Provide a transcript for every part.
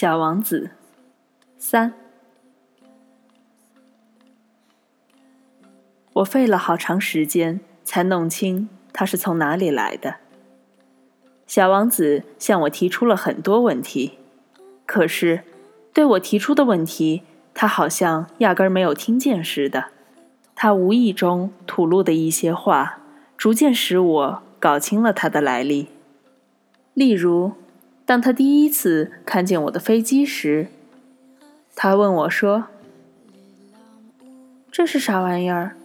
小王子三，我费了好长时间才弄清他是从哪里来的。小王子向我提出了很多问题，可是对我提出的问题，他好像压根儿没有听见似的。他无意中吐露的一些话，逐渐使我搞清了他的来历。例如。当他第一次看见我的飞机时，他问我说：“这是啥玩意儿？”“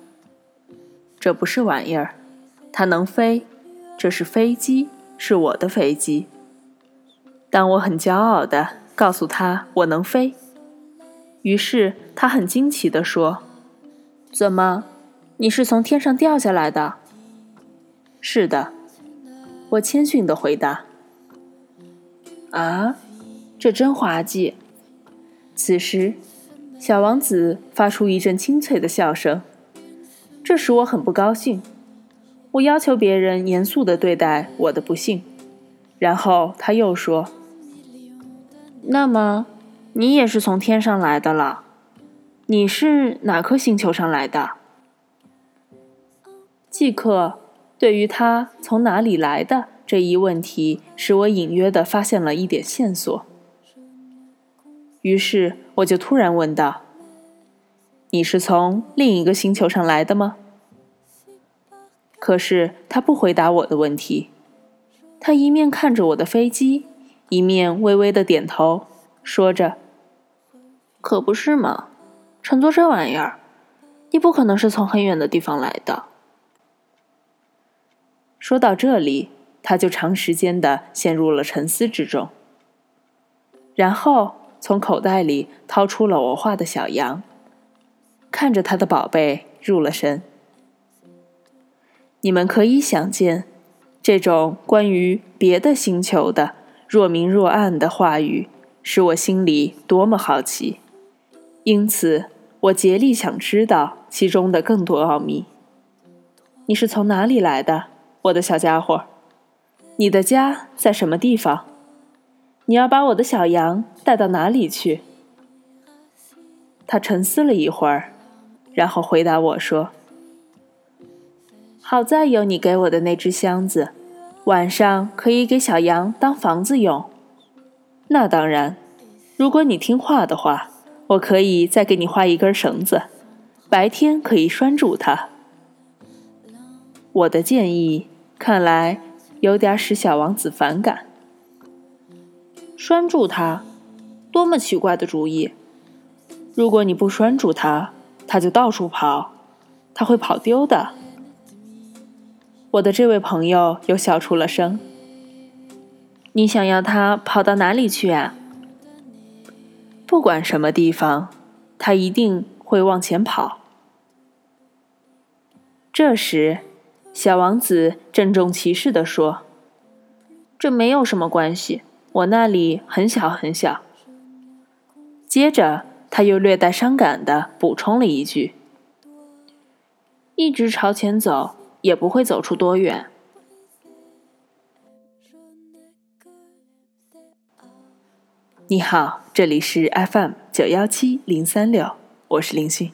这不是玩意儿，它能飞。这是飞机，是我的飞机。”当我很骄傲地告诉他我能飞，于是他很惊奇地说：“怎么，你是从天上掉下来的？”“是的。”我谦逊地回答。啊，这真滑稽！此时，小王子发出一阵清脆的笑声，这使我很不高兴。我要求别人严肃地对待我的不幸。然后他又说：“那么，你也是从天上来的了？你是哪颗星球上来的？”即刻，对于他从哪里来的。这一问题使我隐约的发现了一点线索，于是我就突然问道：“你是从另一个星球上来的吗？”可是他不回答我的问题，他一面看着我的飞机，一面微微的点头，说着：“可不是嘛，乘坐这玩意儿，你不可能是从很远的地方来的。”说到这里。他就长时间的陷入了沉思之中，然后从口袋里掏出了我画的小羊，看着他的宝贝入了神。你们可以想见，这种关于别的星球的若明若暗的话语，使我心里多么好奇，因此我竭力想知道其中的更多奥秘。你是从哪里来的，我的小家伙？你的家在什么地方？你要把我的小羊带到哪里去？他沉思了一会儿，然后回答我说：“好在有你给我的那只箱子，晚上可以给小羊当房子用。那当然，如果你听话的话，我可以再给你画一根绳子，白天可以拴住它。”我的建议看来。有点使小王子反感。拴住他，多么奇怪的主意！如果你不拴住他，他就到处跑，他会跑丢的。我的这位朋友又笑出了声。你想要他跑到哪里去啊？不管什么地方，他一定会往前跑。这时。小王子郑重其事地说：“这没有什么关系，我那里很小很小。”接着，他又略带伤感地补充了一句：“一直朝前走，也不会走出多远。”你好，这里是 FM 九幺七零三六，我是林讯。